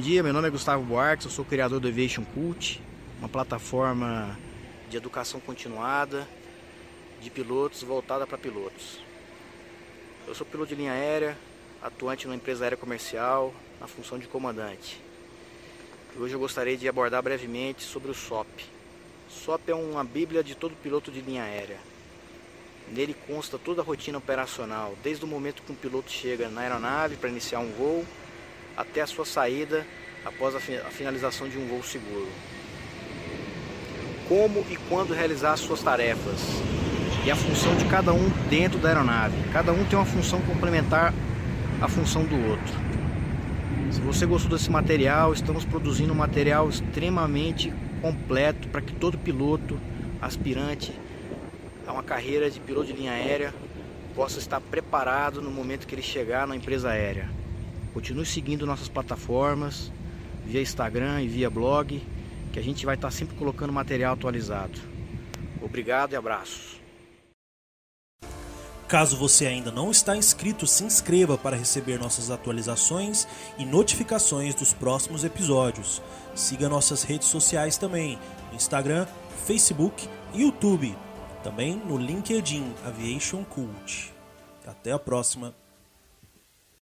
dia, meu nome é Gustavo Buarque, eu sou criador do Aviation Cult, uma plataforma de educação continuada de pilotos voltada para pilotos. Eu sou piloto de linha aérea, atuante numa empresa aérea comercial, na função de comandante. E hoje eu gostaria de abordar brevemente sobre o SOP. SOP é uma bíblia de todo piloto de linha aérea. Nele consta toda a rotina operacional, desde o momento que um piloto chega na aeronave para iniciar um voo, até a sua saída após a finalização de um voo seguro. Como e quando realizar as suas tarefas e a função de cada um dentro da aeronave. Cada um tem uma função complementar à função do outro. Se você gostou desse material, estamos produzindo um material extremamente completo para que todo piloto aspirante a uma carreira de piloto de linha aérea possa estar preparado no momento que ele chegar na empresa aérea. Continue seguindo nossas plataformas via Instagram e via blog, que a gente vai estar sempre colocando material atualizado. Obrigado e abraços. Caso você ainda não está inscrito, se inscreva para receber nossas atualizações e notificações dos próximos episódios. Siga nossas redes sociais também, Instagram, Facebook e YouTube. Também no LinkedIn Aviation Cult. Até a próxima.